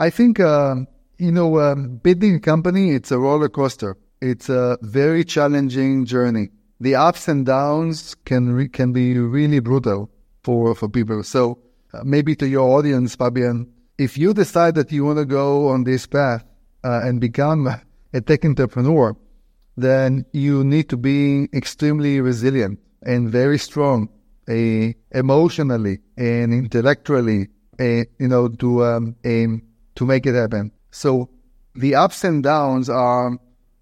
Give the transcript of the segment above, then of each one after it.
I think, uh, you know, um, building a company, it's a roller coaster. It's a very challenging journey. The ups and downs can re- can be really brutal for, for people. So uh, maybe to your audience, Fabian, if you decide that you want to go on this path uh, and become a tech entrepreneur, then you need to be extremely resilient and very strong, uh, emotionally and intellectually, uh, you know, to um, aim to make it happen. So the ups and downs are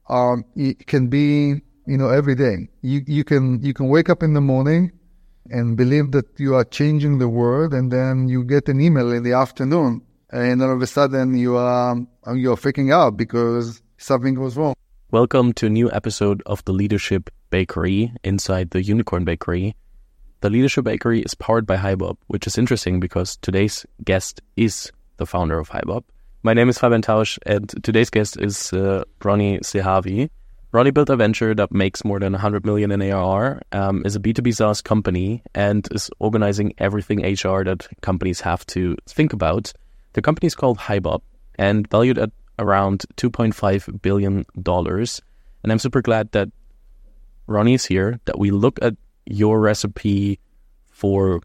are can be you know every day. You you can you can wake up in the morning and believe that you are changing the world, and then you get an email in the afternoon, and all of a sudden you are you're freaking out because something goes wrong. Welcome to a new episode of the Leadership Bakery inside the Unicorn Bakery. The Leadership Bakery is powered by HiBob, which is interesting because today's guest is the founder of HiBob. My name is Fabian Tausch, and today's guest is uh, Ronni Zehavi. Ronni built a venture that makes more than 100 million in ARR, um, is a B2B SaaS company, and is organizing everything HR that companies have to think about. The company is called HiBob and valued at around $2.5 billion. And I'm super glad that Ronni is here, that we look at your recipe for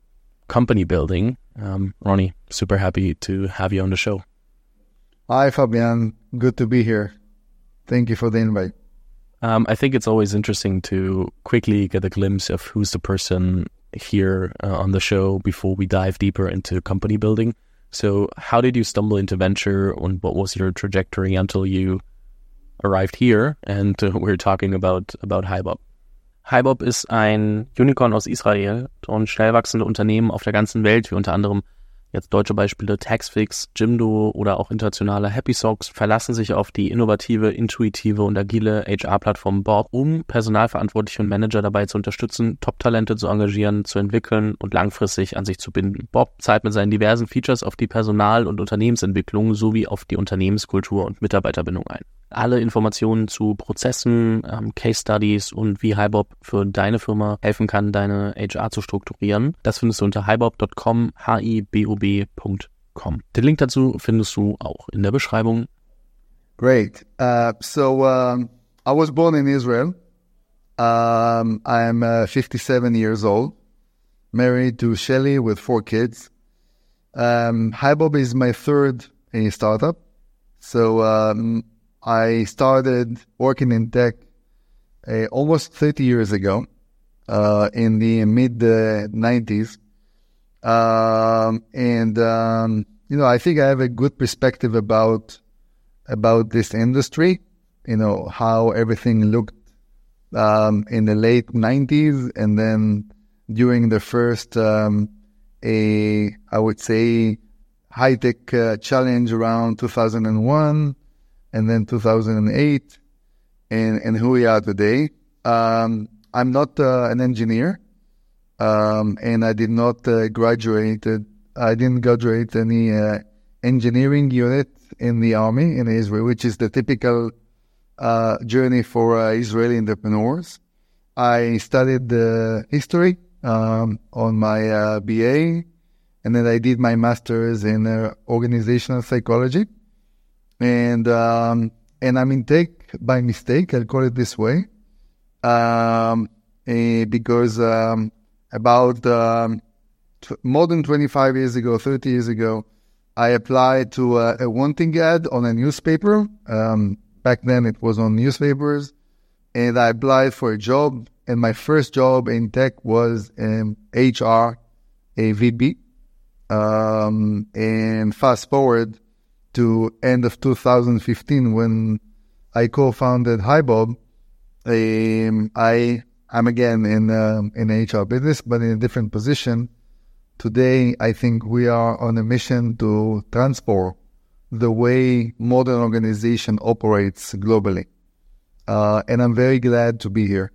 company building. Um, Ronni, super happy to have you on the show. Hi, Fabian. Good to be here. Thank you for the invite. Um, I think it's always interesting to quickly get a glimpse of who's the person here uh, on the show before we dive deeper into company building. So, how did you stumble into venture, and what was your trajectory until you arrived here? And uh, we're talking about about HiBob. HiBob ist ein Unicorn aus Israel und schnell wachsende Unternehmen auf der ganzen Welt, wie unter anderem Jetzt deutsche Beispiele Taxfix, Jimdo oder auch internationale Happy Socks verlassen sich auf die innovative, intuitive und agile HR-Plattform Bob, um Personalverantwortliche und Manager dabei zu unterstützen, Top-Talente zu engagieren, zu entwickeln und langfristig an sich zu binden. Bob zahlt mit seinen diversen Features auf die Personal- und Unternehmensentwicklung sowie auf die Unternehmenskultur und Mitarbeiterbindung ein. Alle Informationen zu Prozessen, ähm, Case Studies und wie HiBob für deine Firma helfen kann, deine HR zu strukturieren, das findest du unter hibob.com, hibob.com. Den Link dazu findest du auch in der Beschreibung. Great. Uh, so um, I was born in Israel. Um, I'm uh, 57 years old, married to Shelly with four kids. Um, HiBob is my third uh, startup. So um, I started working in tech uh, almost 30 years ago, uh, in the mid 90s. Um, and, um, you know, I think I have a good perspective about, about this industry, you know, how everything looked, um, in the late 90s and then during the first, um, a, I would say, high tech uh, challenge around 2001 and then 2008 and, and who we are today. Um, I'm not uh, an engineer, um, and I did not uh, graduate. I didn't graduate any uh, engineering unit in the army in Israel, which is the typical uh, journey for uh, Israeli entrepreneurs. I studied history um, on my uh, BA, and then I did my master's in organizational psychology and um, and I'm in tech by mistake. I'll call it this way, um, eh, because um, about um, t- more than 25 years ago, 30 years ago, I applied to a, a wanting ad on a newspaper. Um, back then, it was on newspapers, and I applied for a job. And my first job in tech was in HR, a VP. Um, and fast forward to end of 2015 when I co-founded HiBob. Um, I I'm again in um, in HR business, but in a different position. Today, I think we are on a mission to transport the way modern organization operates globally, uh, and I'm very glad to be here.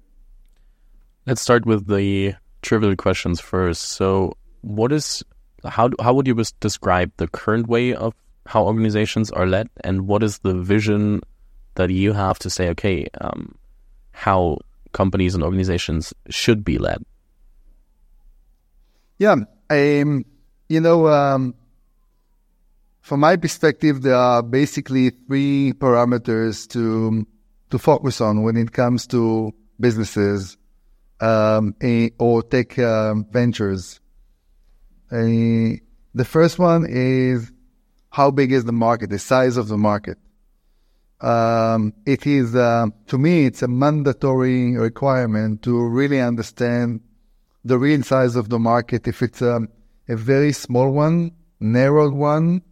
Let's start with the trivial questions first. So, what is how how would you describe the current way of how organizations are led and what is the vision that you have to say, okay, um, how companies and organizations should be led? Yeah, um, you know, um, from my perspective, there are basically three parameters to to focus on when it comes to businesses um, or tech um, ventures. The first one is how big is the market, the size of the market. Um, it is, uh, to me, it's a mandatory requirement to really understand the real size of the market. If it's a, a very small one, narrowed one,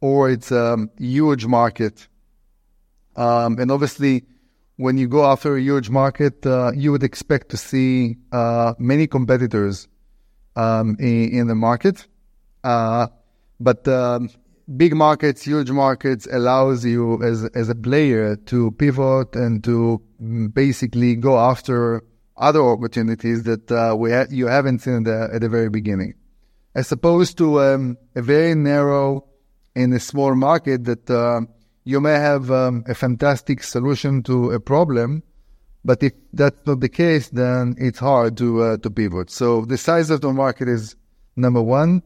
or it's a huge market. Um, and obviously, when you go after a huge market, uh, you would expect to see uh, many competitors um, in, in, the market. Uh, but um, big markets, huge markets allows you as as a player to pivot and to basically go after other opportunities that uh, we ha- you haven't seen the, at the very beginning, as opposed to um, a very narrow in a small market that uh, you may have um, a fantastic solution to a problem, but if that's not the case, then it's hard to uh, to pivot. So the size of the market is number one.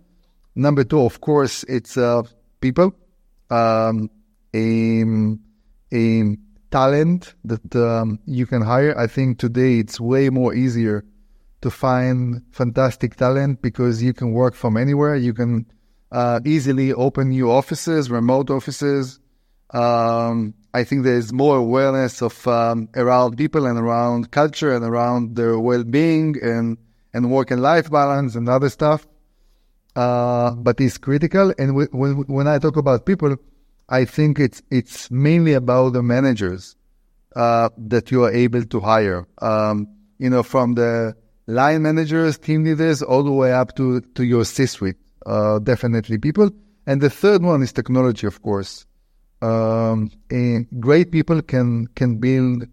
Number two, of course, it's uh, people, um, a, a talent that um, you can hire. I think today it's way more easier to find fantastic talent because you can work from anywhere. You can uh, easily open new offices, remote offices. Um, I think there's more awareness of um, around people and around culture and around their well-being and and work and life balance and other stuff. Uh, but it's critical. And w- when when I talk about people, I think it's it's mainly about the managers uh, that you are able to hire. Um, you know, from the line managers, team leaders, all the way up to to your C-suite. Uh, definitely people. And the third one is technology, of course. Um, great people can can build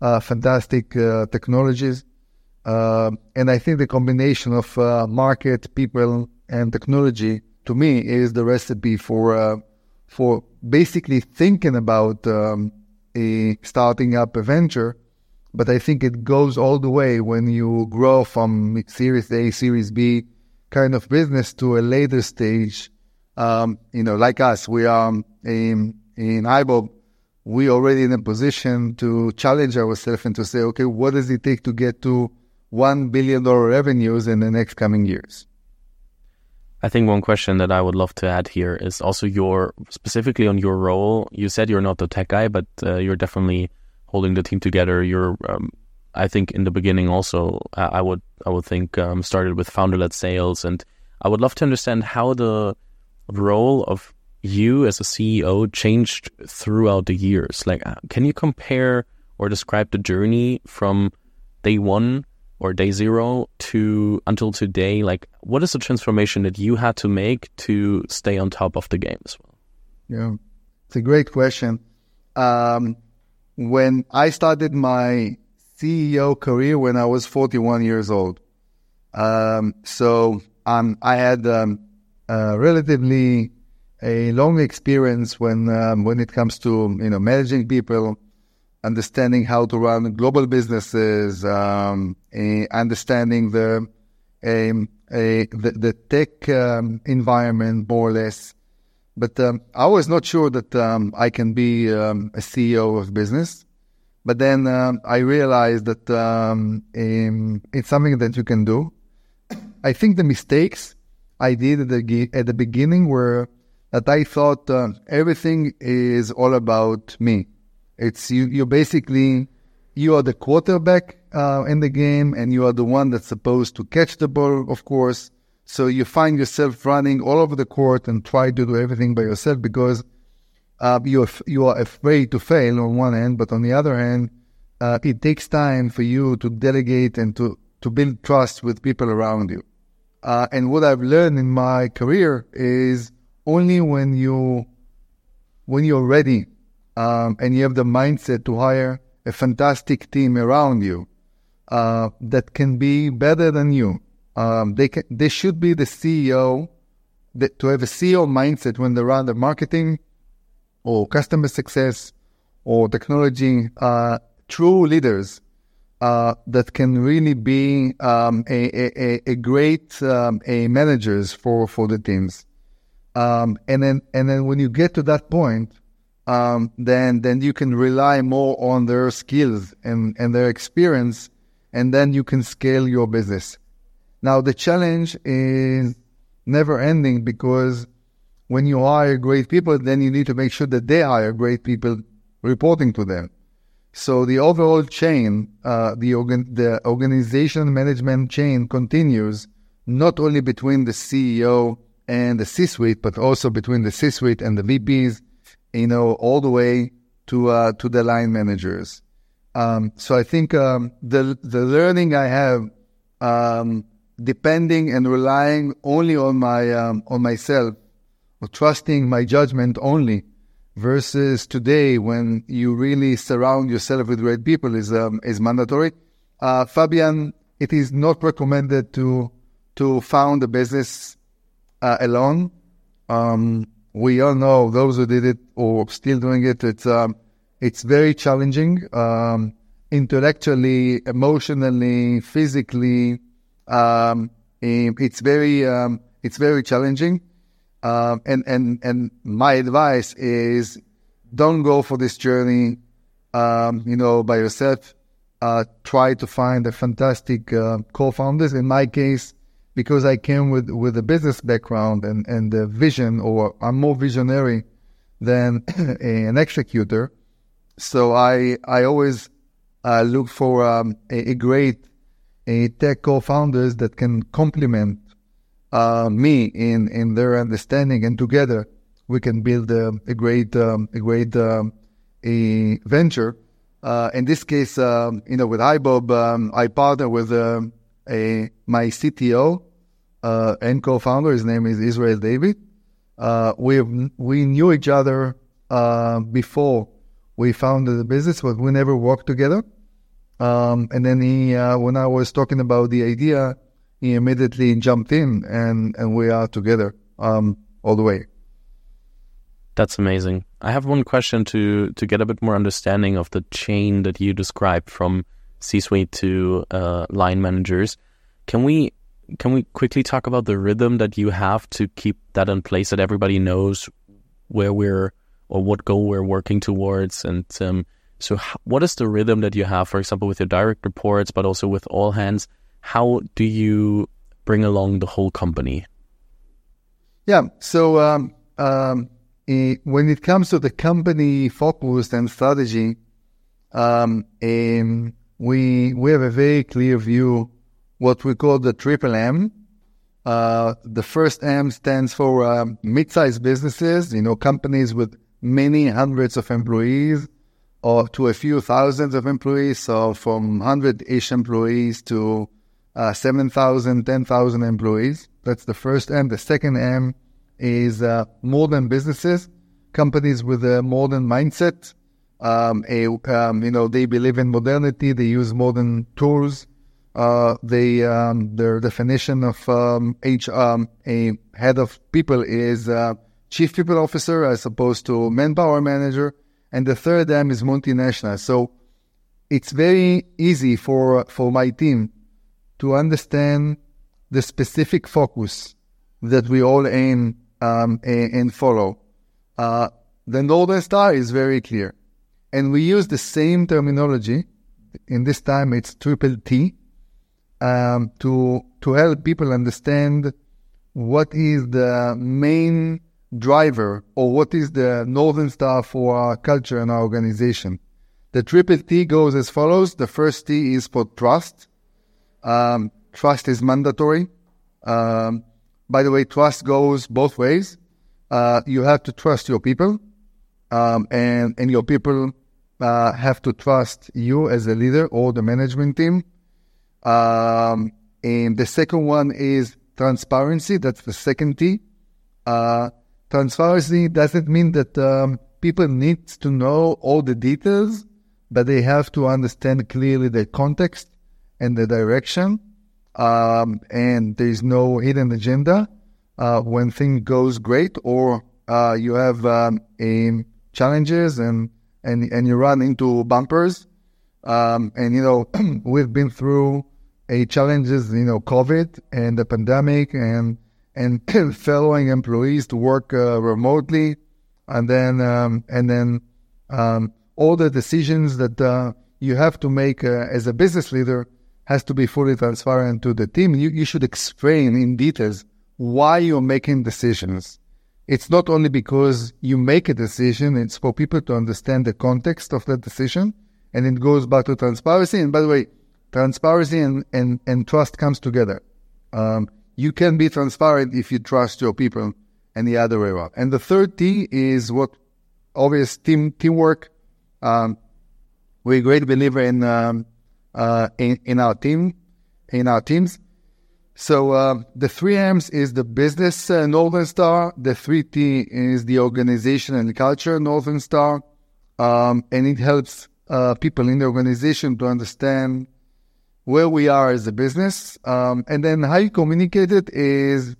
uh, fantastic uh, technologies, uh, and I think the combination of uh, market, people, and technology to me is the recipe for uh, for basically thinking about um, a starting up a venture. But I think it goes all the way when you grow from Series A, Series B kind of business to a later stage. Um, you know, like us, we are in in IBOB, we already in a position to challenge ourselves and to say, okay, what does it take to get to $1 billion revenues in the next coming years? I think one question that I would love to add here is also your, specifically on your role. You said you're not the tech guy, but uh, you're definitely holding the team together. You're, um, I think in the beginning also, I would, I would think, um, started with founder-led sales. And I would love to understand how the role of you as a CEO changed throughout the years? Like, uh, can you compare or describe the journey from day one or day zero to until today? Like, what is the transformation that you had to make to stay on top of the game as well? Yeah, it's a great question. Um, when I started my CEO career when I was 41 years old, um, so um, I had um, relatively a long experience when um, when it comes to you know managing people, understanding how to run global businesses, um, understanding the a, the, the tech um, environment more or less. But um, I was not sure that um, I can be um, a CEO of business. But then I realized that it's something that you can do. I think the mistakes I did at the, at the beginning were that I thought uh, everything is all about me. It's you. You basically you are the quarterback uh, in the game, and you are the one that's supposed to catch the ball, of course. So you find yourself running all over the court and try to do everything by yourself because uh, you are, you are afraid to fail on one end, but on the other hand, uh, it takes time for you to delegate and to to build trust with people around you. Uh, and what I've learned in my career is only when you when you're ready um, and you have the mindset to hire a fantastic team around you uh, that can be better than you. Um, they can, they should be the CEO that, to have a CEO mindset when they run the marketing or customer success or technology. Uh, true leaders uh, that can really be um, a, a, a, great um, a managers for, for the teams. Um, and then and then when you get to that point, um, then then you can rely more on their skills and, and their experience, and then you can scale your business. Now the challenge is never ending because when you hire great people, then you need to make sure that they hire great people reporting to them. So the overall chain, uh, the organ, the organization management chain continues not only between the CEO and the C-suite, but also between the C-suite and the VPs you know, all the way to uh, to the line managers. Um, so I think um, the the learning I have, um, depending and relying only on my um, on myself, or trusting my judgment only, versus today when you really surround yourself with great people is um, is mandatory. Uh, Fabian, it is not recommended to to found a business uh, alone. Um, we all know those who did it or still doing it. It's um, it's very challenging, um, intellectually, emotionally, physically. Um, it's very um, it's very challenging. Um, and and and my advice is, don't go for this journey, um, you know, by yourself. Uh, try to find a fantastic uh, co-founders. In my case, because I came with, with a business background and, and a vision, or I'm more visionary than an executor. So I, I always uh, look for um, a, a, great a tech co-founders that can complement uh, me in, in their understanding, and together we can build a, a great um, a great um, a venture. Uh, in this case, um, you know, with iBob, um, I partner with um, a my CTO uh, and co-founder. His name is Israel David. Uh, we we knew each other uh, before we founded the business, but we never worked together. Um, and then he, uh, when I was talking about the idea, he immediately jumped in, and and we are together um, all the way. That's amazing. I have one question to to get a bit more understanding of the chain that you described from C-suite to uh, line managers. Can we can we quickly talk about the rhythm that you have to keep that in place that everybody knows where we're or what goal we're working towards? And um, so what is the rhythm that you have for example with your direct reports but also with all hands? How do you bring along the whole company? Yeah so um, um, when it comes to the company focus and strategy um, we we have a very clear view what we call the triple M. Uh, the first M stands for uh, mid-sized businesses, you know, companies with many hundreds of employees or to a few thousands of employees. So from 100-ish employees to uh, 7,000, 10,000 employees. That's the first M. The second M is uh, modern businesses, companies with a modern mindset. Um, a, um, you know, they believe in modernity. They use modern tools uh, the um, their definition of um, H, um, a head of people is uh, chief people officer as opposed to manpower manager, and the third M is multinational. So it's very easy for for my team to understand the specific focus that we all aim um, and follow. Uh, the Northern Star is very clear, and we use the same terminology. In this time, it's triple T um, to to help people understand what is the main driver or what is the northern star for our culture and our organization. The triple T goes as follows. The first T is for trust. Um, trust is mandatory. Um, by the way, trust goes both ways. Uh, you have to trust your people, um, and and your people uh, have to trust you as a leader or the management team. Um, and the second one is transparency. That's the second T. Uh, transparency doesn't mean that um, people need to know all the details, but they have to understand clearly the context and the direction. Um, and there's no hidden agenda uh, when things goes great or uh, you have um, challenges and, and and you run into bumpers. Um, and you know we've been through a challenges, you know, COVID and the pandemic and and following employees to work uh, remotely, and then um, and then um, all the decisions that uh, you have to make uh, as a business leader has to be fully transparent to the team. You, you should explain in details why you're making decisions. It's not only because you make a decision, it's for people to understand the context of that decision. And it goes back to transparency. And by the way, transparency and, and, and trust comes together. Um, you can be transparent if you trust your people and the other way around. And the third T is what obvious team teamwork. Um, we're a great believer in, um, uh, in, in our team, in our teams. So uh, the three M's is the business uh, Northern Star. The three T is the organization and culture Northern Star, um, and it helps uh, people in the organization to understand where we are as a business. Um, and then how you communicate it is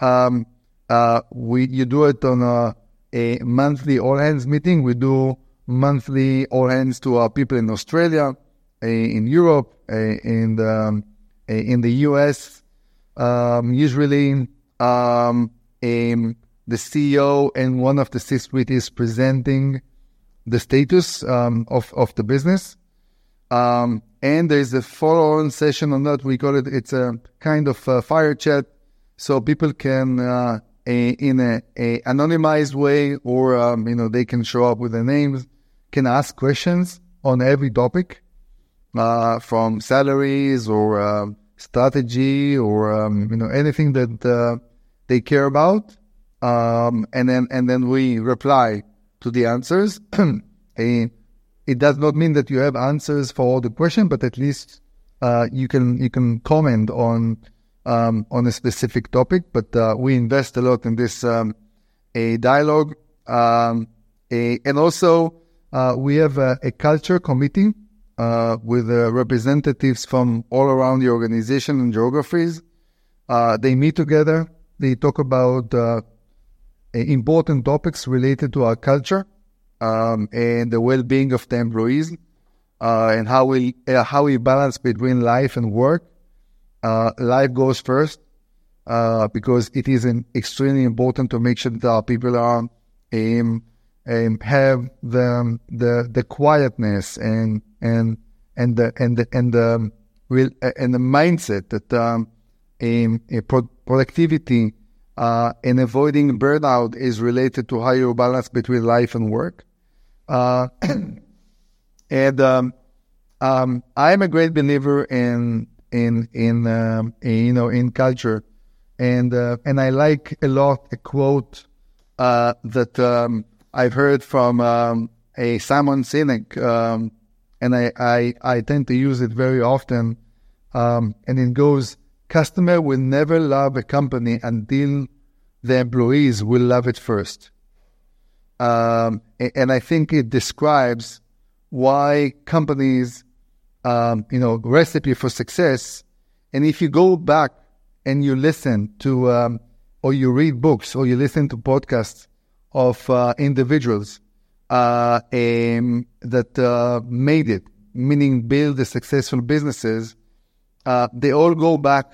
um, uh, we you do it on a, a monthly all hands meeting. We do monthly all hands to our people in Australia, in Europe, in the in the US um, usually um, the CEO and one of the C-suite is presenting the status um, of of the business, um, and there's a follow-on session on that. We call it it's a kind of a fire chat, so people can uh, a, in a, a, anonymized way, or um, you know they can show up with their names, can ask questions on every topic, uh, from salaries or uh, strategy or um, you know anything that uh, they care about, um, and then and then we reply to the answers. it does not mean that you have answers for all the questions, but at least uh, you can you can comment on um, on a specific topic. But uh, we invest a lot in this um, a dialogue, um, a, and also uh, we have a, a culture committee uh, with uh, representatives from all around the organization and geographies. Uh, they meet together. They talk about important topics related to our culture um, and the well-being of the employees, uh, and how we uh, how we balance between life and work. life goes first because it is an extremely important to make sure that our people are um, um, have the the the quietness and and and the and the and the and the mindset that um, in productivity uh, and avoiding burnout is related to higher balance between life and work. Uh, and um, um, I'm a great believer in in in, um, in you know in culture, and uh, and I like a lot a quote uh, that um, I've heard from um, a Simon Sinek um, and I, I, I tend to use it very often. Um, and it goes, customer will never love a company until the employees will love it first. Um, and I think it describes why companies, um, you know, recipe for success. And if you go back and you listen to, um, or you read books, or you listen to podcasts of uh, individuals uh, um, that uh, made it, meaning build the successful businesses, uh, they all go back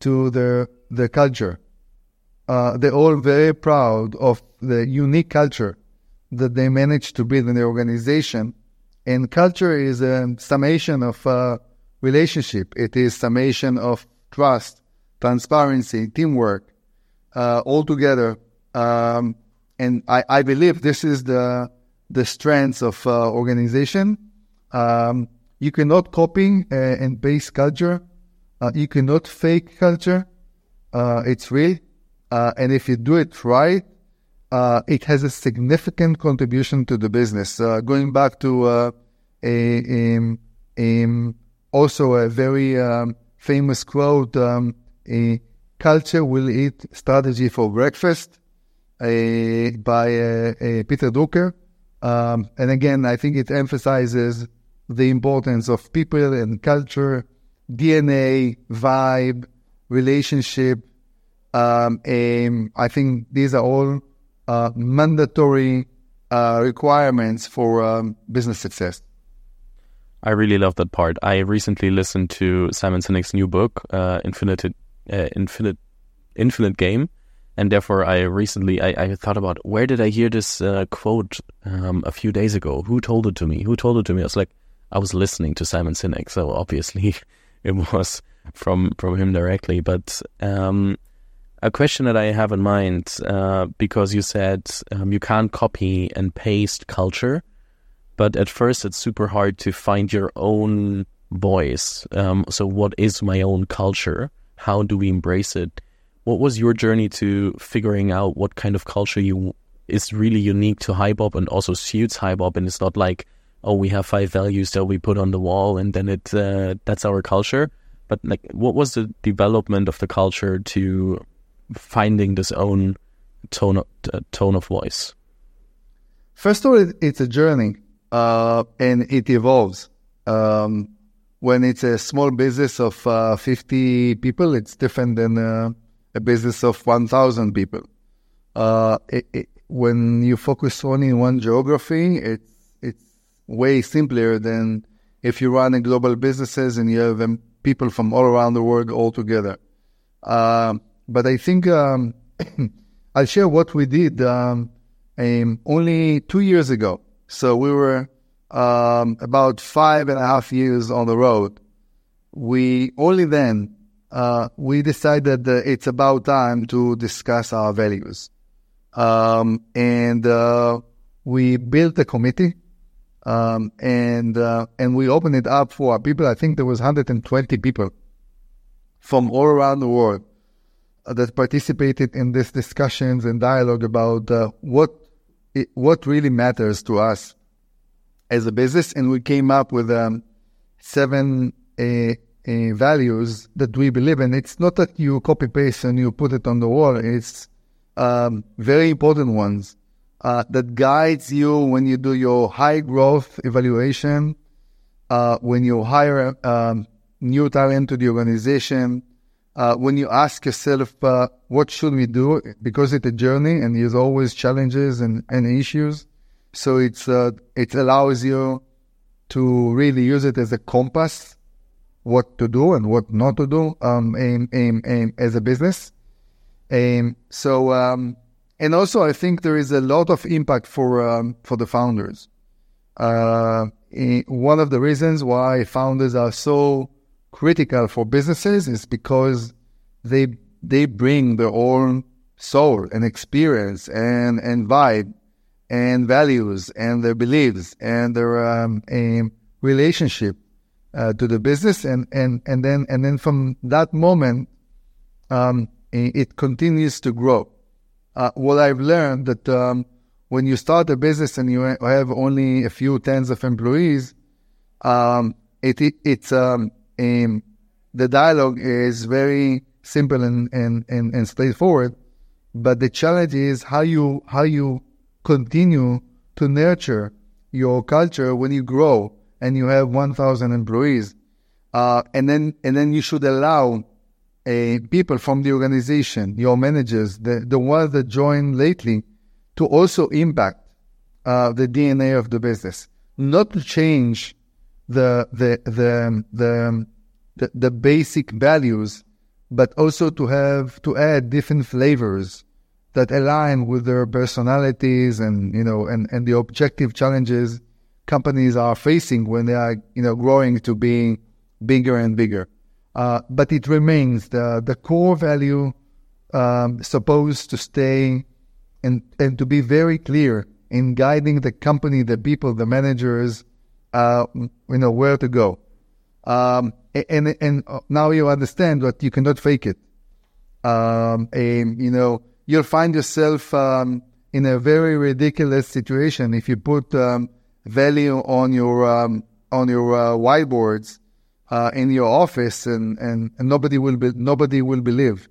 to their the culture. Uh, they're all very proud of the unique culture that they managed to build in the organization. And culture is a summation of uh, relationship. It is summation of trust, transparency, teamwork, uh, all together. Um, and I, I believe this is the the strengths of uh, organization. Um, you cannot copy uh, and base culture. Uh, you cannot fake culture. Uh, it's real. Uh, and if you do it right, uh, it has a significant contribution to the business. going back to a, a, a, also a very um, famous quote, um, a culture will eat strategy for breakfast by Peter Drucker. Um, and again, I think it emphasizes the importance of people and culture, DNA, vibe, relationship. Um, and I think these are all uh, mandatory uh, requirements for um, business success. I really love that part. I recently listened to Simon Sinek's new book, uh, Infinite, uh, Infinite infinite game. And therefore, I recently I, I thought about where did I hear this uh, quote um, a few days ago? Who told it to me? Who told it to me? I was like, I was listening to Simon Sinek, so obviously it was from from him directly. But um, a question that I have in mind, uh, because you said um, you can't copy and paste culture, but at first it's super hard to find your own voice. Um, so, what is my own culture? How do we embrace it? What was your journey to figuring out what kind of culture you is really unique to HiBob and also suits HiBob, and it's not like oh we have five values that we put on the wall and then it uh, that's our culture. But like, what was the development of the culture to finding this own tone of, uh, tone of voice? First of all, it's a journey, uh, and it evolves. Um, when it's a small business of uh, 50 people, it's different than uh, a business of 1,000 people. Uh, it, it, when you focus only in one geography, it's it's way simpler than if you run a global businesses and you have um, people from all around the world all together. Um, but I think um, I'll share what we did um, only two years ago. So we were um, about five and a half years on the road. We only then uh, we decided that it's about time to discuss our values, um, and uh, we built a committee. Um, and uh, and we opened it up for people. I think there was 120 people from all around the world that participated in these discussions and dialogue about uh, what it, what really matters to us as a business, and we came up with um, seven uh, uh, values that we believe in. It's not that you copy paste and you put it on the wall. It's um, very important ones uh, that guides you when you do your high growth evaluation, uh, when you hire um, new talent to the organization, uh, when you ask yourself, uh, what should we do? Because it's a journey and there's always challenges and, and issues. So it's, uh, it allows you to really use it as a compass, what to do and what not to do, um, aim, aim, aim as a business. And so, um, and also I think there is a lot of impact for, um, for the founders. Uh, one of the reasons why founders are so critical for businesses is because they they bring their own soul and experience and and vibe and values and their beliefs and their um, relationship uh, to the business and and and then and then from that moment um, it continues to grow. Uh, what I've learned that um, when you start a business and you have only a few tens of employees, um, it, it it's um, the dialogue is very simple and, and, and, and straightforward. But the challenge is how you how you continue to nurture your culture when you grow and you have 1,000 employees, uh, and then and then you should allow uh, people from the organization, your managers, the the ones that joined lately, to also impact uh, the DNA of the business, not to change the the the the the, the basic values, but also to have to add different flavors that align with their personalities and you know and, and the objective challenges companies are facing when they are you know growing to being bigger and bigger. Uh, but it remains the the core value um, supposed to stay and and to be very clear in guiding the company, the people, the managers, uh, you know where to go. Um, and and now you understand that you cannot fake it. Um, and you know you'll find yourself um, in a very ridiculous situation if you put um, value on your um, on your uh, whiteboards uh, in your office, and, and, and nobody will be, nobody will believe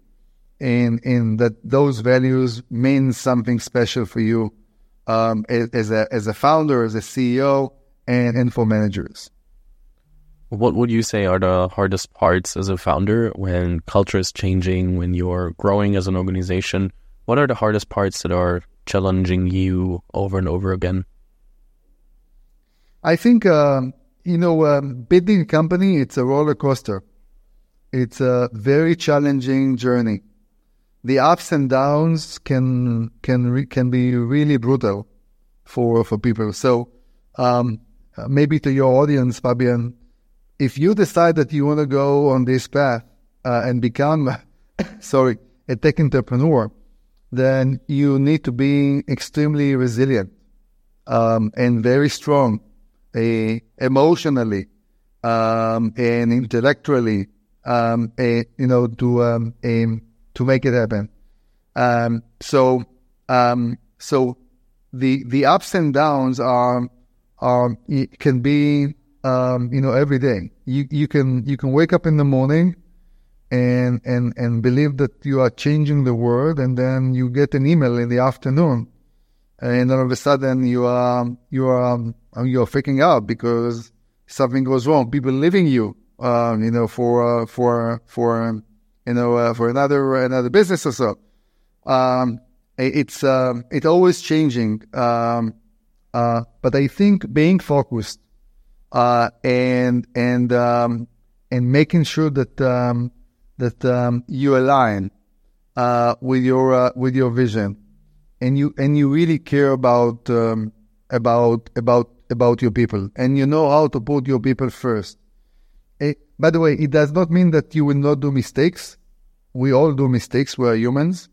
in in that those values mean something special for you um, as a as a founder, as a CEO, and and for managers. What would you say are the hardest parts as a founder when culture is changing, when you're growing as an organization? What are the hardest parts that are challenging you over and over again? I think, uh, you know, um, building a company, it's a roller coaster. It's a very challenging journey. the ups and downs can can re- can be really brutal for for people. So um, maybe to your audience, Fabian, if you decide that you want to go on this path uh, and become, sorry, a tech entrepreneur, then you need to be extremely resilient um, and very strong, emotionally um, and intellectually, um, you know, to um, to make it happen. Um, so, um, so the the ups and downs are are can be um, you know every day. You you can you can wake up in the morning and and and believe that you are changing the world, and then you get an email in the afternoon, and all of a sudden you are you are you're freaking out because something goes wrong. People leaving you, um, you know, for uh, for for you know, uh, for another another business or so. Um, it's um, it's always changing. Um, uh, but I think being focused uh, and and um, and making sure that um, that um, you align uh, with your uh, with your vision, and you and you really care about um, about about about your people, and you know how to put your people first. It, by the way, it does not mean that you will not do mistakes. We all do mistakes. We are humans,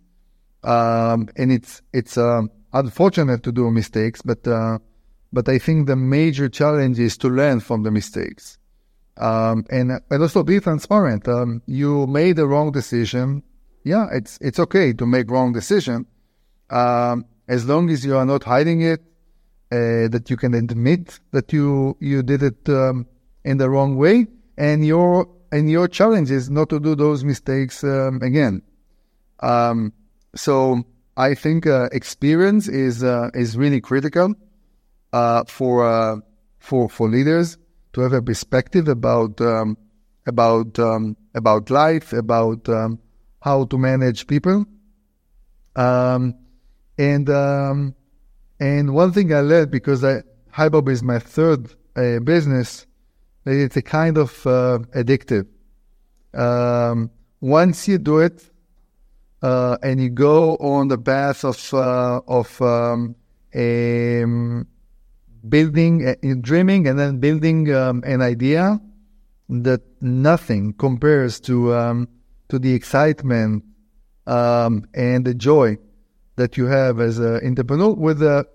um, and it's it's um, unfortunate to do mistakes, but uh, but I think the major challenge is to learn from the mistakes, um, and and also be transparent. Um, you made the wrong decision. Yeah, it's it's okay to make wrong decision, um, as long as you are not hiding it. Uh, that you can admit that you you did it um, in the wrong way, and your and your challenge is not to do those mistakes um, again. Um, so I think uh, experience is uh, is really critical uh, for uh, for for leaders to have a perspective about um, about um, about life, about um, how to manage people. And and one thing I learned because I, HiBob is my third uh, business it's a kind of uh, addictive. Um, once you do it, uh, and you go on the path of uh, of um, um, building, uh, dreaming, and then building um, an idea, that nothing compares to um, to the excitement um, and the joy that you have as an entrepreneur, with the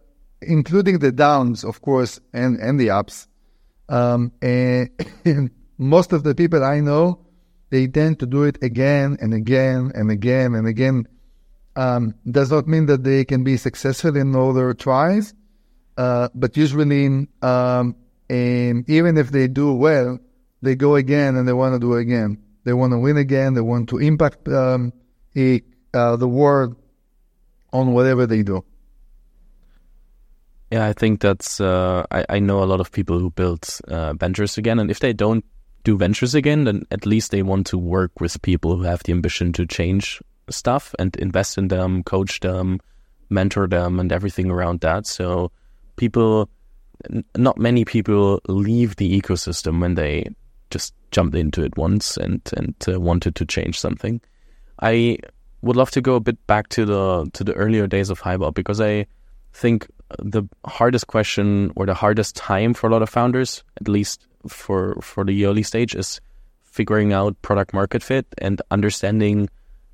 including the downs, of course, and and the ups. Um, and, and most of the people I know, they tend to do it again and again and again and again. Um, does not mean that they can be successful in all their tries, uh, but usually, um, even if they do well, they go again and they want to do again. They want to win again. They want to impact um, uh, the world on whatever they do. Yeah, I think that's. Uh, I, I know a lot of people who build uh, ventures again, and if they don't do ventures again, then at least they want to work with people who have the ambition to change stuff and invest in them, coach them, mentor them, and everything around that. So people, not many people leave the ecosystem when they just jumped into it once and and uh, wanted to change something. I would love to go a bit back to the to the earlier days of HiBob because I think the hardest question or the hardest time for a lot of founders, at least for for the early stage, is figuring out product market fit and understanding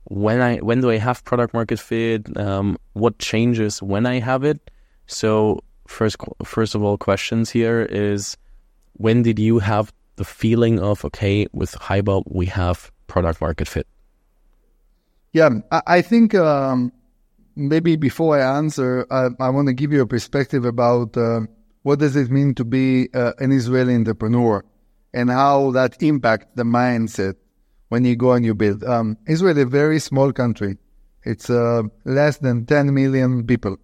when I when do I have product market fit, um, what changes when I have it. So first first of all, questions here is when did you have the feeling of okay with HiBob we have product market fit? Yeah, I think um, maybe before I answer, I, I want to give you a perspective about uh, what does it mean to be uh, an Israeli entrepreneur and how that impacts the mindset when you go and you build. Um, Israel is a very small country. It's uh, less than 10 million people.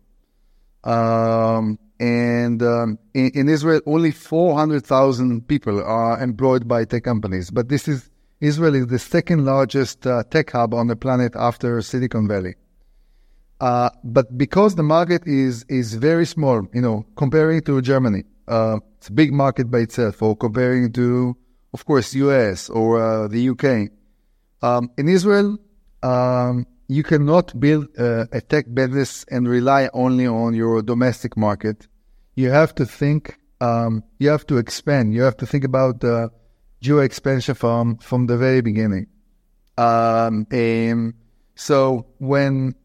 Um, and um, in, in, Israel, only 400,000 people are employed by tech companies. But this is Israel is the second largest uh, tech hub on the planet after Silicon Valley. Uh, but because the market is is very small, you know, comparing to Germany, uh, it's a big market by itself, or comparing to, of course, US or uh, the UK. Um, in Israel, um, you cannot build uh, a tech business and rely only on your domestic market. You have to think. Um, you have to expand. You have to think about uh, geo expansion from from the very beginning. Um, and so when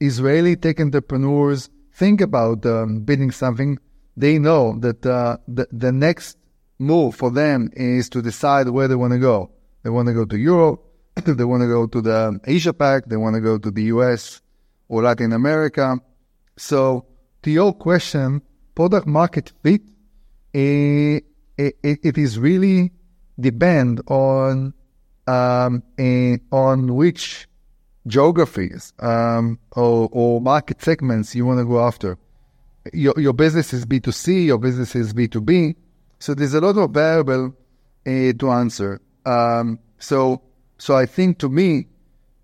Israeli tech entrepreneurs think about um, building something, they know that uh, the, the next move for them is to decide where they want to go. They want to go to Europe, they want to go to the Asia Pac, they want to go to the US or Latin America. So, to your question, product market fit, it, it, it is really depend on um, on which geographies um, or, or, market segments you want to go after. Your, your business is B2C, your business is B2B. So there's a lot of variable uh, to answer. Um, so so I think to me,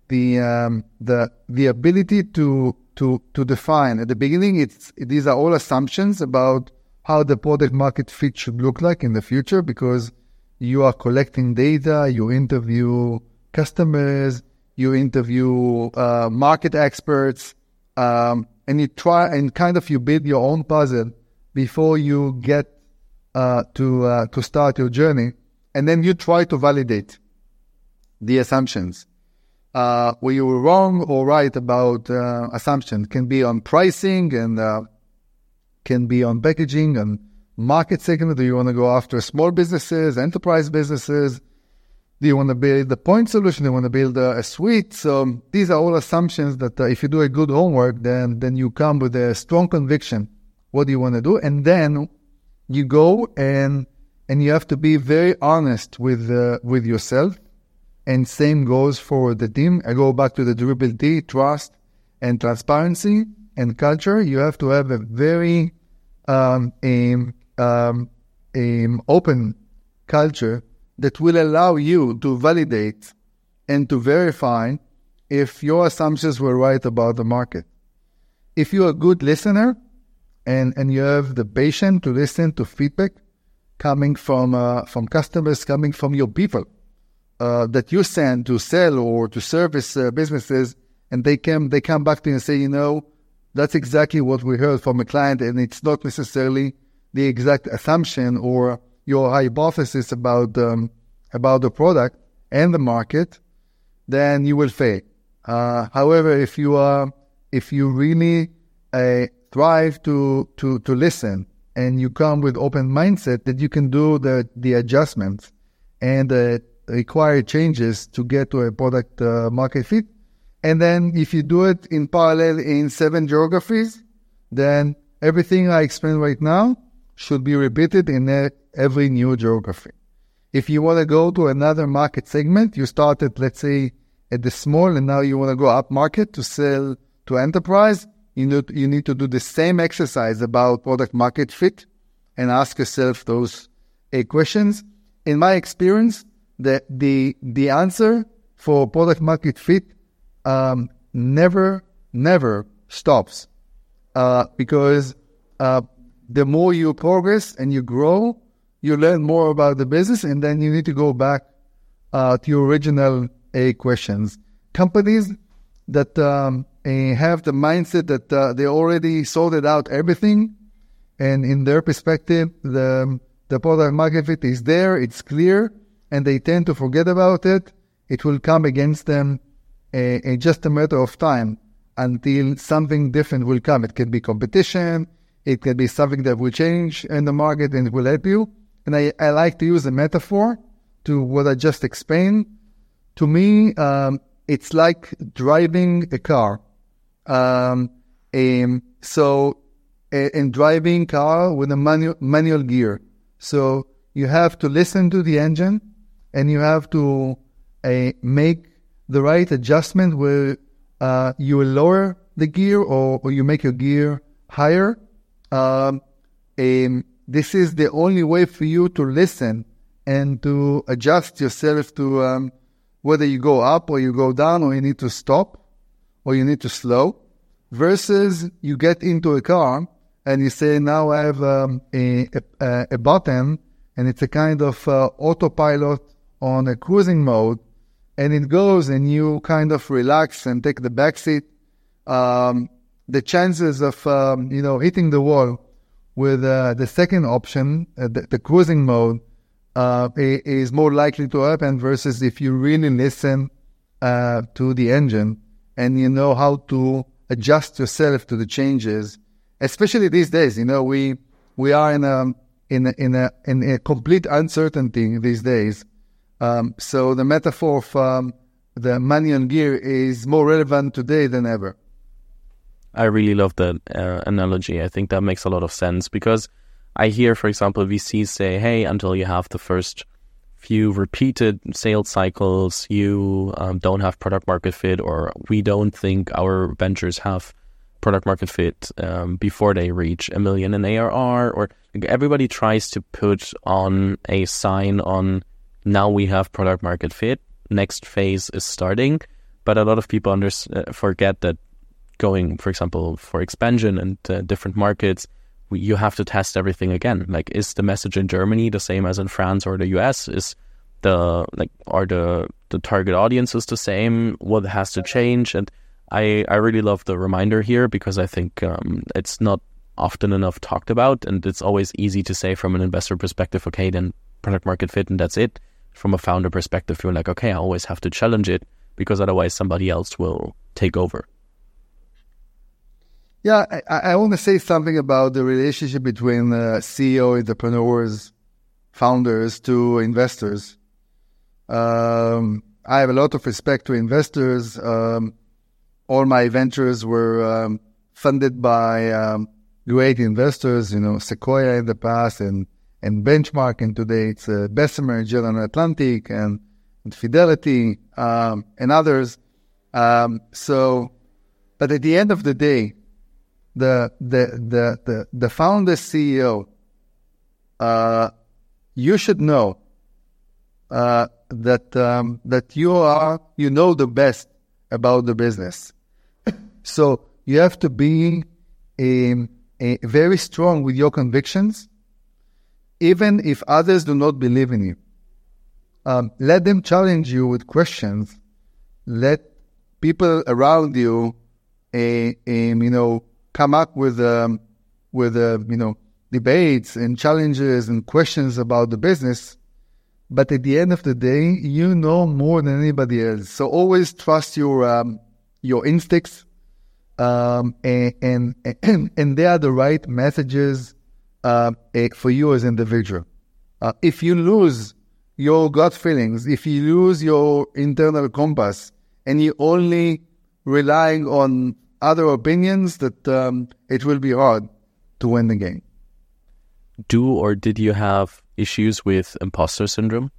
the um, the the ability to to to define at the beginning, it's these are all assumptions about how the product market fit should look like in the future because you are collecting data, you interview customers, you interview uh, market experts, um, and you try and kind of you build your own puzzle before you get uh, to uh, to start your journey, and then you try to validate the assumptions. Uh, where you were wrong or right about uh, assumption can be on pricing and uh, can be on packaging and market segment. Do you want to go after small businesses, enterprise businesses? Do you want to build the point solution? Do you want to build a, a suite? So these are all assumptions that uh, if you do a good homework, then then you come with a strong conviction. What do you want to do? And then you go and and you have to be very honest with uh, with yourself. And same goes for the team. I go back to the durability, trust, and transparency and culture. You have to have a very um, a, um, open culture that will allow you to validate and to verify if your assumptions were right about the market. If you're a good listener and, and you have the patience to listen to feedback coming from uh, from customers, coming from your people uh, that you send to sell or to service uh, businesses, and they come they come back to you and say, you know, that's exactly what we heard from a client, and it's not necessarily the exact assumption or your hypothesis about um, about the product and the market, then you will fail. Uh, however, if you are if you really uh, thrive to to to listen and you come with open mindset, that you can do the the adjustments and the required changes to get to a product uh, market fit. And then if you do it in parallel in seven geographies, then everything I explained right now should be repeated in every new geography. If you want to go to another market segment, you started, let's say, at the small, and now you want to go up market to sell to enterprise. You need, you need to do the same exercise about product market fit and ask yourself those eight questions. In my experience, the the the answer for product market fit um, never never stops uh, because uh, the more you progress and you grow, you learn more about the business, and then you need to go back uh, to your original A questions. Companies that um, have the mindset that uh, they already sorted out everything, and in their perspective, the the product market fit is there, it's clear, and they tend to forget about it. It will come against them in just a matter of time until something different will come. It can be competition, it can be something that will change in the market and will help you. And I, I like to use a metaphor to what I just explained. To me, um, it's like driving a car. Um, um, so, in driving car with a manual, manual gear. So you have to listen to the engine and you have to uh, make the right adjustment where uh, you lower the gear or, or you make your gear higher um, um, this is the only way for you to listen and to adjust yourself to um, whether you go up or you go down or you need to stop or you need to slow versus you get into a car and you say now i have um, a, a, a, button and it's a kind of uh, autopilot on a cruising mode and it goes and you kind of relax and take the back seat, um, the chances of um, you know hitting the wall with uh, the second option, uh, the, the, cruising mode, uh, is more likely to happen versus if you really listen uh, to the engine and you know how to adjust yourself to the changes. Especially these days, you know we we are in a in a, in a in a complete uncertainty these days. Um, so the metaphor of um, the manual gear is more relevant today than ever. I really love that uh, analogy. I think that makes a lot of sense because I hear, for example, VCs say, "Hey, until you have the first few repeated sales cycles, you um, don't have product market fit, or we don't think our ventures have product market fit um, before they reach a million in ARR." Or like, everybody tries to put on a sign on now we have product market fit. Next phase is starting, but a lot of people under, uh, forget that going, for example, for expansion and uh, different markets, we, you have to test everything again. Like, is the message in Germany the same as in France or the US? Is the like are the the target audiences the same? What has to change? And I I really love the reminder here because I think um, it's not often enough talked about, and it's always easy to say from an investor perspective, okay, then product market fit, and that's it. From a founder perspective, you're like, okay, I always have to challenge it because otherwise somebody else will take over. Yeah, I, I want to say something about the relationship between uh, CEO, entrepreneurs, founders to investors. Um, I have a lot of respect to investors. Um, all my ventures were um, funded by um, great investors, you know, Sequoia in the past and, and Benchmark, and today it's uh, Bessemer, General Atlantic, and, and Fidelity, um, and others. Um, so, but at the end of the day, the the the the, the founder CEO, uh, you should know uh, that um, that you are you know the best about the business. so you have to be a, a very strong with your convictions, even if others do not believe in you. Um, let them challenge you with questions. Let people around you, a, a you know, come up with um, with uh, you know debates and challenges and questions about the business. But at the end of the day, you know more than anybody else. So always trust your um, your instincts, um, and, and, and they are the right messages uh, for you as an individual. Uh, if you lose your gut feelings, if you lose your internal compass, and you only relying on other opinions that um, it will be hard to win the game. Do or did you have issues with imposter syndrome?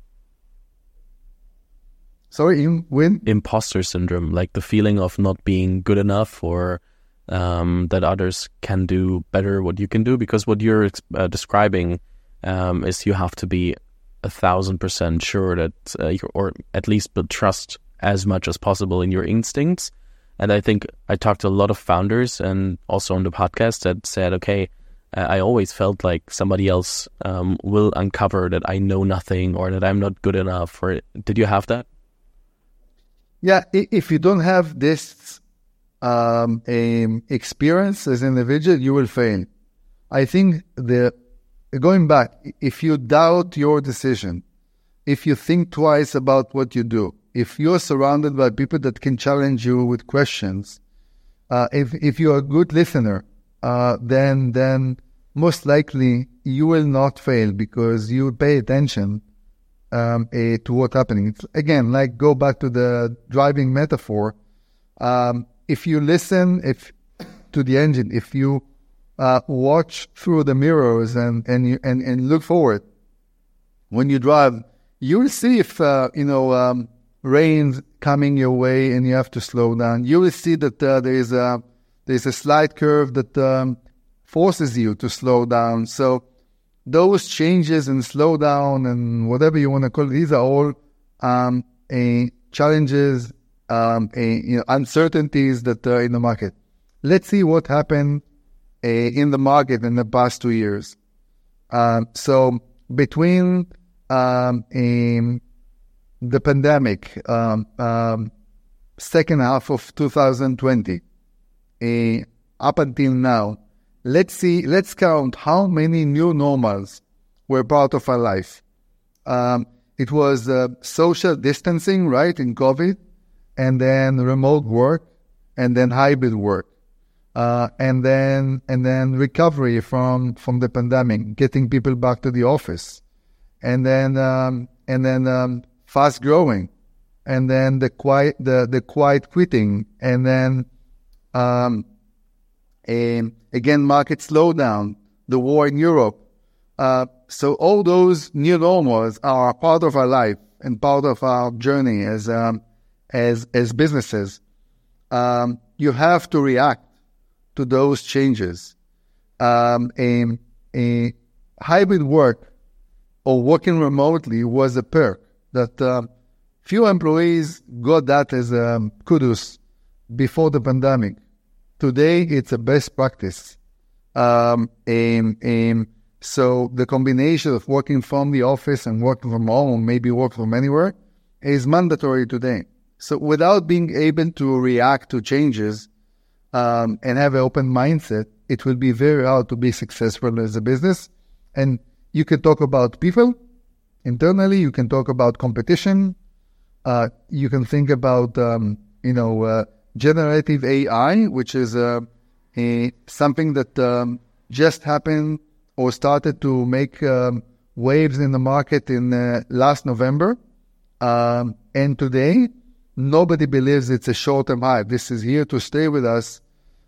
Sorry, you win? Imposter syndrome, like the feeling of not being good enough or um, that others can do better what you can do. Because what you're uh, describing um, is you have to be a thousand percent sure that, uh, or at least but trust as much as possible in your instincts and I think I talked to a lot of founders and also on the podcast that said, okay, I always felt like somebody else um, will uncover that I know nothing or that I'm not good enough. Or did you have that? Yeah, if you don't have this um, experience as an individual, you will fail. I think the going back, if you doubt your decision, if you think twice about what you do, if you're surrounded by people that can challenge you with questions, uh, if if you're a good listener, uh, then then most likely you will not fail because you pay attention um, uh, to what's happening. It's, again, like go back to the driving metaphor. Um, if you listen, if to the engine, if you uh, watch through the mirrors and and you, and and look forward when you drive, you will see if uh, you know. Um, rains coming your way and you have to slow down, you will see that uh, there is a there's a slight curve that um, forces you to slow down. So those changes and slow down and whatever you want to call it, these are all um, a challenges, um, a, you know, uncertainties that are in the market. Let's see what happened uh, in the market in the past two years. Um, so between um, the pandemic, um, um, second half of 2020, uh, up until now, let's see, let's count how many new normals were part of our life. Um, it was uh, social distancing, right, in COVID, and then remote work, and then hybrid work, uh, and then and then recovery from from the pandemic, getting people back to the office, and then um, and then um, fast growing, and then the quiet the the quiet quitting, and then um, again market slowdown, the war in Europe. Uh, so all those new normals are part of our life and part of our journey as um, as as businesses. Um, you have to react to those changes. Um, a, a hybrid work or working remotely was a perk that uh, few employees got that as um, kudos before the pandemic. Today, it's a best practice. Um, and, and so the combination of working from the office and working from home, maybe work from anywhere, is mandatory today. So without being able to react to changes um, and have an open mindset, it will be very hard to be successful as a business. And you can talk about people internally. You can talk about competition. Uh, you can think about um, you know uh, generative AI, which is uh, a, something that um, just happened or started to make um, waves in the market in uh, last November. Um, and today, nobody believes it's a short-term hype. This is here to stay with us.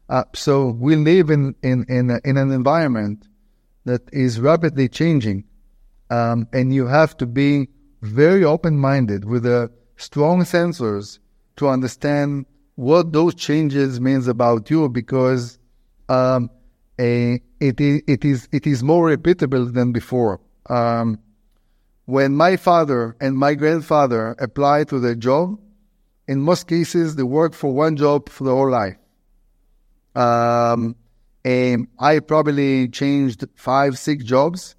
Uh, so we live in in in, in, an environment that is rapidly changing, um, and you have to be very open-minded with a strong sensors to understand what those changes means about you because um, a, it, it is it is more repeatable than before. Um, when my father and my grandfather applied to the job, in most cases, they work for one job for the whole life. Um, and I probably changed five, six jobs.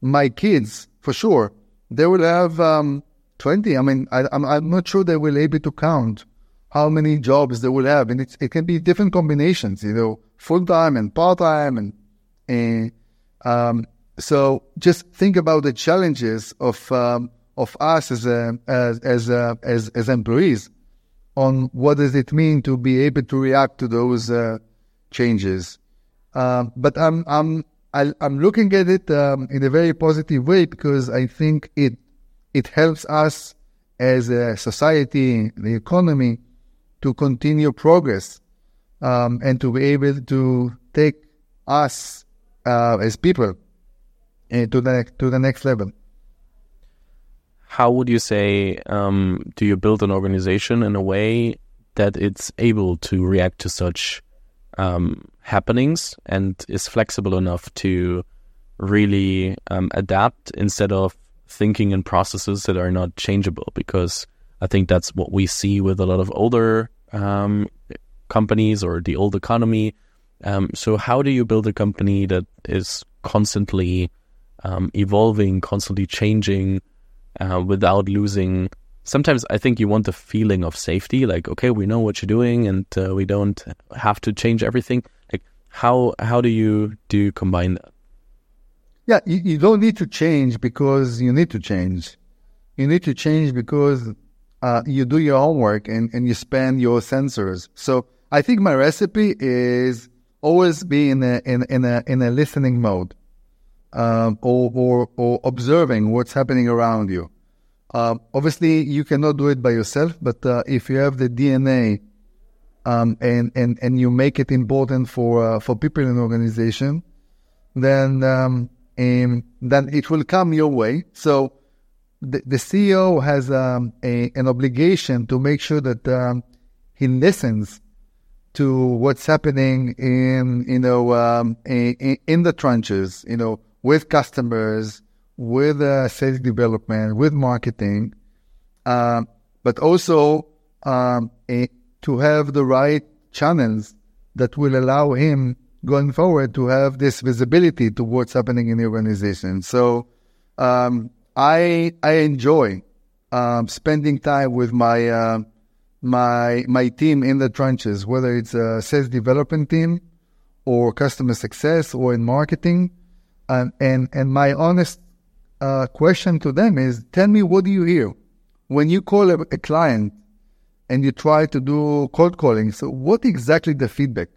My kids, for sure, they will have um, 20. I mean, I, am I'm, I'm not sure they will be able to count how many jobs they will have. And it can be different combinations, you know, full time and part time. And, and um, so just think about the challenges of, um, of us as, a, as, as, a, as, as employees on what does it mean to be able to react to those uh, changes. Uh, but I'm I'm I, am looking at it um, in a very positive way because I think it it helps us as a society, the economy, to continue progress um, and to be able to take us uh, as people uh, to the to the next level. How would you say um, do you build an organization in a way that it's able to react to such um, happenings and is flexible enough to really um, adapt instead of thinking in processes that are not changeable because I think that's what we see with a lot of older um, companies or the old economy. Um, so, how do you build a company that is constantly um, evolving, constantly changing, uh, without losing. Sometimes I think you want the feeling of safety, like okay, we know what you're doing, and uh, we don't have to change everything. Like how how do you do you combine that? Yeah, you, you don't need to change because you need to change. You need to change because uh, you do your homework and, and you spend your sensors. So I think my recipe is always be in a in, in a in a listening mode um, or, or, or observing what's happening around you. Um, obviously, you cannot do it by yourself, but uh, if you have the DNA um, and, and, and you make it important for, uh, for people in the organization, then, um, then it will come your way. So the, the CEO has um, a, an obligation to make sure that um, he listens to what's happening in you know um, in, in, the trenches. You know with customers, with uh, sales development, with marketing, uh, but also um, a, to have the right channels that will allow him going forward to have this visibility to what's happening in the organization. So um, I I enjoy um, spending time with my uh, my my team in the trenches, whether it's a sales development team or customer success or in marketing, um, and and my honest uh, question to them is, tell me what do you hear when you call a, a client and you try to do cold calling. So what exactly the feedback?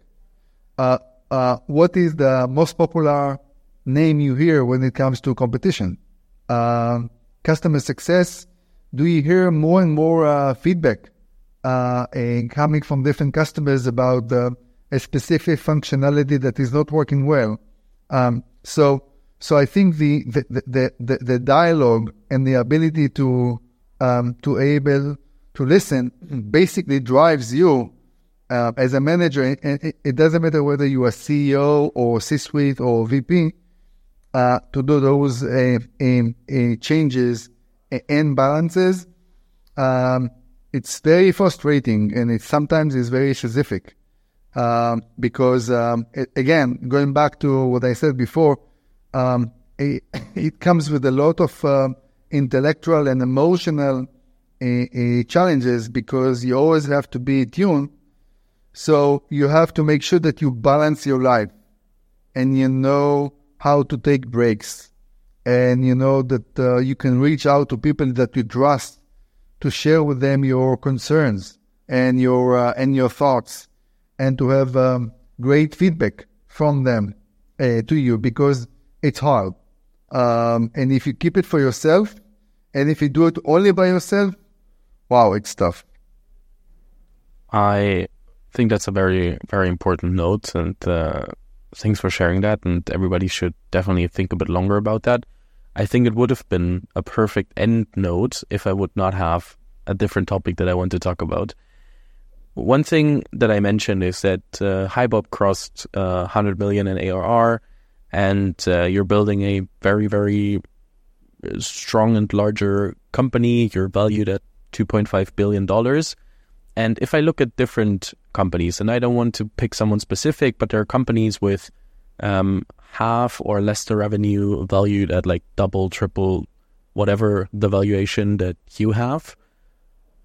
Uh, uh, what is the most popular name you hear when it comes to competition? Uh, customer success. Do you hear more and more uh, feedback uh, coming from different customers about a specific functionality that is not working well? Um, so, so I think the the, the the, the dialogue and the ability to um, to able to listen basically drives you uh, as a manager. It, it, doesn't matter whether you are CEO or C-suite or VP uh, to do those uh, changes and balances. Um, it's very frustrating and it sometimes is very specific um, because um, it, again, going back to what I said before, um, it, it, comes with a lot of uh, intellectual and emotional uh, challenges because you always have to be tuned. So you have to make sure that you balance your life and you know how to take breaks and you know that uh, you can reach out to people that you trust to share with them your concerns and your uh, and your thoughts and to have um, great feedback from them uh, to you because it's hard um, and if you keep it for yourself and if you do it only by yourself wow, it's tough. I think that's a very, very important note, and uh, thanks for sharing that. And everybody should definitely think a bit longer about that. I think it would have been a perfect end note if I would not have a different topic that I want to talk about. One thing that I mentioned is that uh, crossed uh, 100 million in ARR, and uh, you're building a very, very uh, strong and larger company. You're valued at $2.5 billion. And if I look at different companies, and I don't want to pick someone specific, but there are companies with um, half or less the revenue valued at like double, triple, whatever the valuation that you have.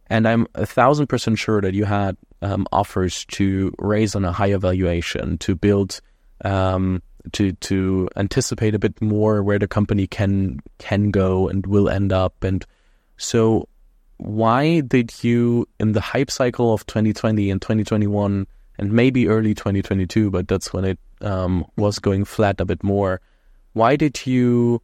And I'm a thousand percent sure that you had um, offers to raise on a higher valuation, to build, um, to to anticipate a bit more where the company can can go and will end up. And so why did you, in the hype cycle of 2020 and 2021, and maybe early 2022, but that's when it um, was going flat a bit more, why did you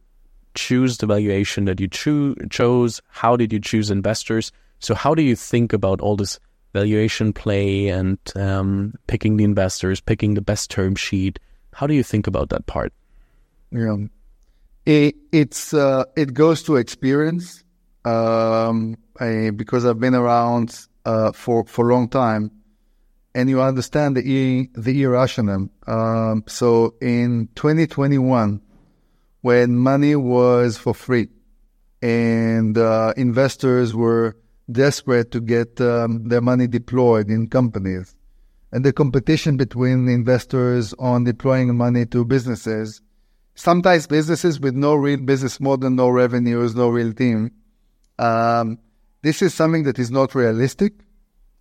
choose the valuation that you cho- chose? How did you choose investors? So, how do you think about all this valuation play and um, picking the investors, picking the best term sheet? How do you think about that part? Yeah, it, it's uh, it goes to experience. Um, I, because I've been around uh, for for a long time, and you understand the the irrational. Um, so in 2021, when money was for free, and uh, investors were desperate to get um, their money deployed in companies, and the competition between investors on deploying money to businesses, sometimes businesses with no real business model, no revenues, no real team. Um, this is something that is not realistic.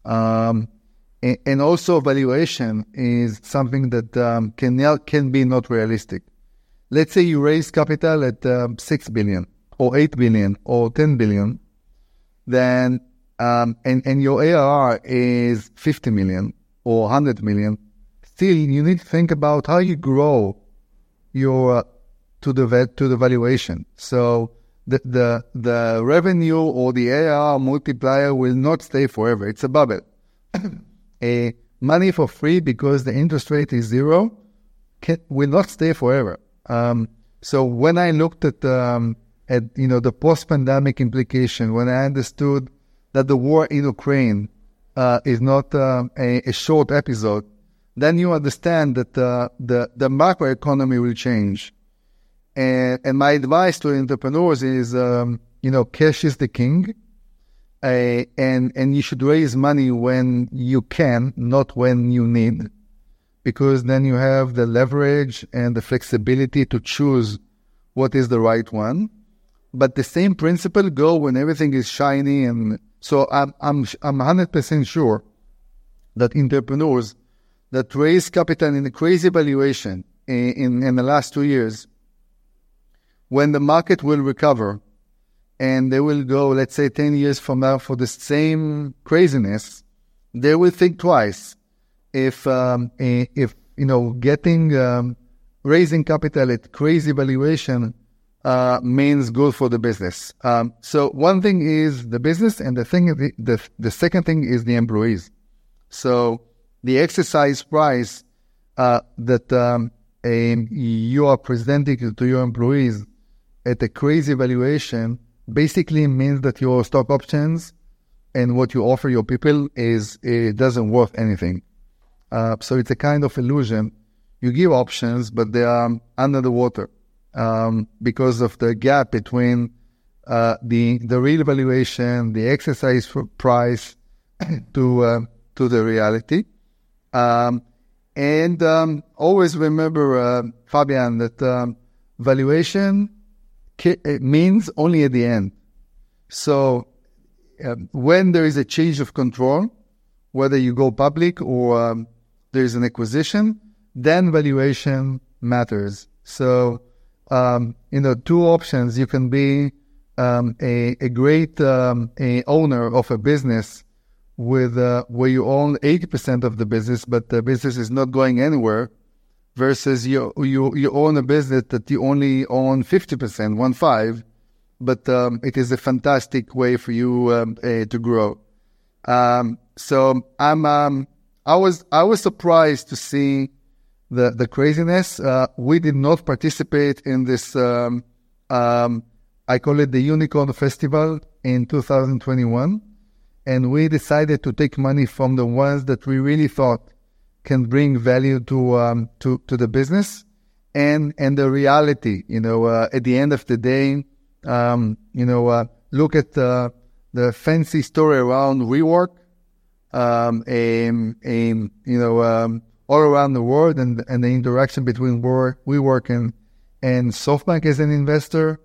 Um, and, also valuation is something that um, can can be not realistic. Let's say you raise capital at um, six billion or eight billion or ten billion, then um, and and your ARR is fifty million or hundred million. Still, you need to think about how you grow your uh, to the to the valuation. So the, the, the revenue or the ARR multiplier will not stay forever. It's a bubble. a money for free because the interest rate is zero can, will not stay forever. Um, so when I looked at um, at you know the post-pandemic implication, when I understood that the war in Ukraine uh, is not uh, a, a, short episode, then you understand that uh, the the macroeconomy will change. And, and my advice to entrepreneurs is, um, you know, cash is the king. Uh, and and you should raise money when you can, not when you need, because then you have the leverage and the flexibility to choose what is the right one. but the same principle go when everything is shiny. And so I'm I'm I'm hundred percent sure that entrepreneurs that raise capital in a crazy valuation in, in, in the last two years, when the market will recover and they will go, let's say, 10 years from now for the same craziness, they will think twice if, um, if you know, getting, um, raising capital at crazy valuation uh, means good for the business. Um, so one thing is the business, and the thing, the, the, the second thing is the employees. So the exercise price uh, that um, you are presenting to your employees at a crazy valuation basically means that your stock options and what you offer your people is it doesn't worth anything. Uh, so it's a kind of illusion. You give options, but they are under the water um, because of the gap between uh, the the real valuation, the exercise price, to uh, to the reality. Um, and um, always remember, uh, Fabian, that um, valuation means only at the end. So um, when there is a change of control, whether you go public or um, there is an acquisition, then valuation matters. So, um, you know, two options. You can be um, a, a great um, a owner of a business with uh, where you own 80% of the business, but the business is not going anywhere versus you, you, you own a business that you only own 50%, one five, but um, it is a fantastic way for you um, uh, to grow. Um, so I'm, um, I was, I was surprised to see the, the craziness. Uh, we did not participate in this, um, um, I call it the Unicorn Festival in 2021 and we decided to take money from the ones that we really thought can bring value to um, to to the business and and the reality. You know, uh, at the end of the day, um, you know, uh, look at uh, the fancy story around WeWork. um, and you know, um, all around the world, and and the interaction between WeWork, and and SoftBank as an investor.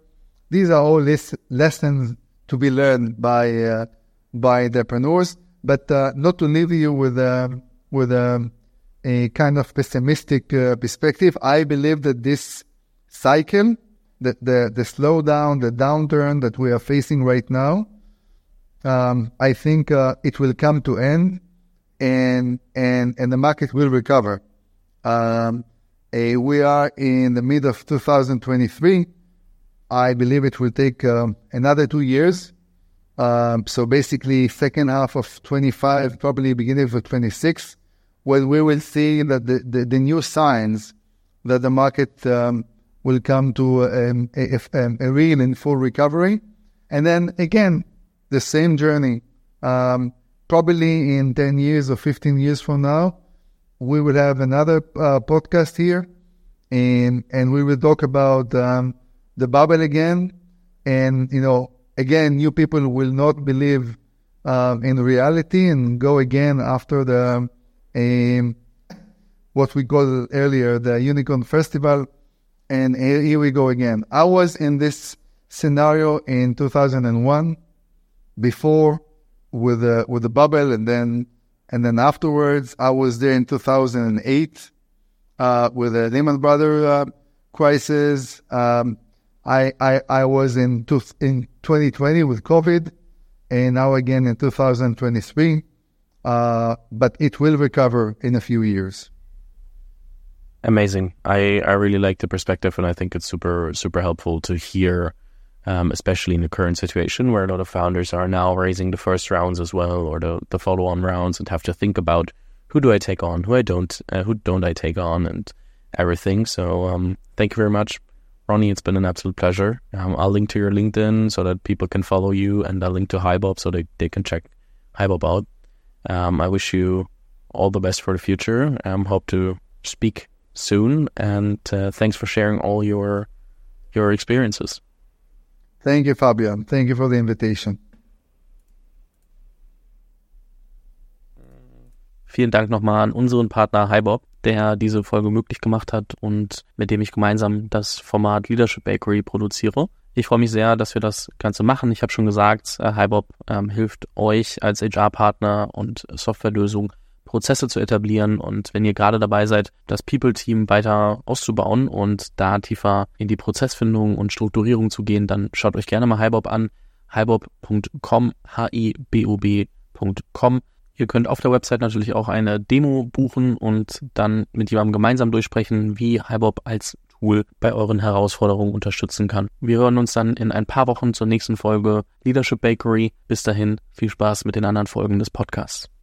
These are all lessons to be learned by uh, by entrepreneurs, but uh, not to leave you with a, with a, a kind of pessimistic uh, perspective. I believe that this cycle, the, the, the slowdown, the downturn that we are facing right now, um, I think uh, it will come to end and, and, and the market will recover. Um, we are in the mid of 2023. I believe it will take um, another two years um, so basically, second half of 25, probably beginning of 26, when we will see that the, the, the new signs that the market um, will come to um, a, a, a, real and full recovery. And then again, the same journey. Um, probably in 10 years or 15 years from now, we will have another uh, podcast here and, and we will talk about um, the bubble again and, you know, again, new people will not believe um, in reality and go again after the um, what we called earlier the Unicorn Festival, and here we go again. I was in this scenario in 2001, before with the with the bubble, and then and then afterwards I was there in 2008 uh, with the Lehman Brothers uh, crisis. Um, I, I, I was in, two, in 2020 with COVID and now again in 2023. Uh, but it will recover in a few years. Amazing. I, I really like the perspective and I think it's super, super helpful to hear, um, especially in the current situation where a lot of founders are now raising the first rounds as well or the, the follow on rounds and have to think about who do I take on, who I don't, uh, who don't I take on and everything. So, um, thank you very much Ronni, it's been an absolute pleasure. Um, I'll link to your LinkedIn so that people can follow you, and I'll link to HiBob so they, they can check HiBob out. Um, I wish you all the best for the future. Um, hope to speak soon, and uh, thanks for sharing all your your experiences. Thank you, Fabian. Thank you for the invitation. Vielen Dank nochmal an unseren Partner HiBob. der diese Folge möglich gemacht hat und mit dem ich gemeinsam das Format Leadership Bakery produziere. Ich freue mich sehr, dass wir das Ganze machen. Ich habe schon gesagt, äh, HiBob ähm, hilft euch als HR-Partner und Softwarelösung Prozesse zu etablieren. Und wenn ihr gerade dabei seid, das People-Team weiter auszubauen und da tiefer in die Prozessfindung und Strukturierung zu gehen, dann schaut euch gerne mal HiBob an. hibob.com, H-I-B-O-B.com. Ihr könnt auf der Website natürlich auch eine Demo buchen und dann mit jemandem gemeinsam durchsprechen, wie HiBob als Tool bei euren Herausforderungen unterstützen kann. Wir hören uns dann in ein paar Wochen zur nächsten Folge Leadership Bakery. Bis dahin, viel Spaß mit den anderen Folgen des Podcasts.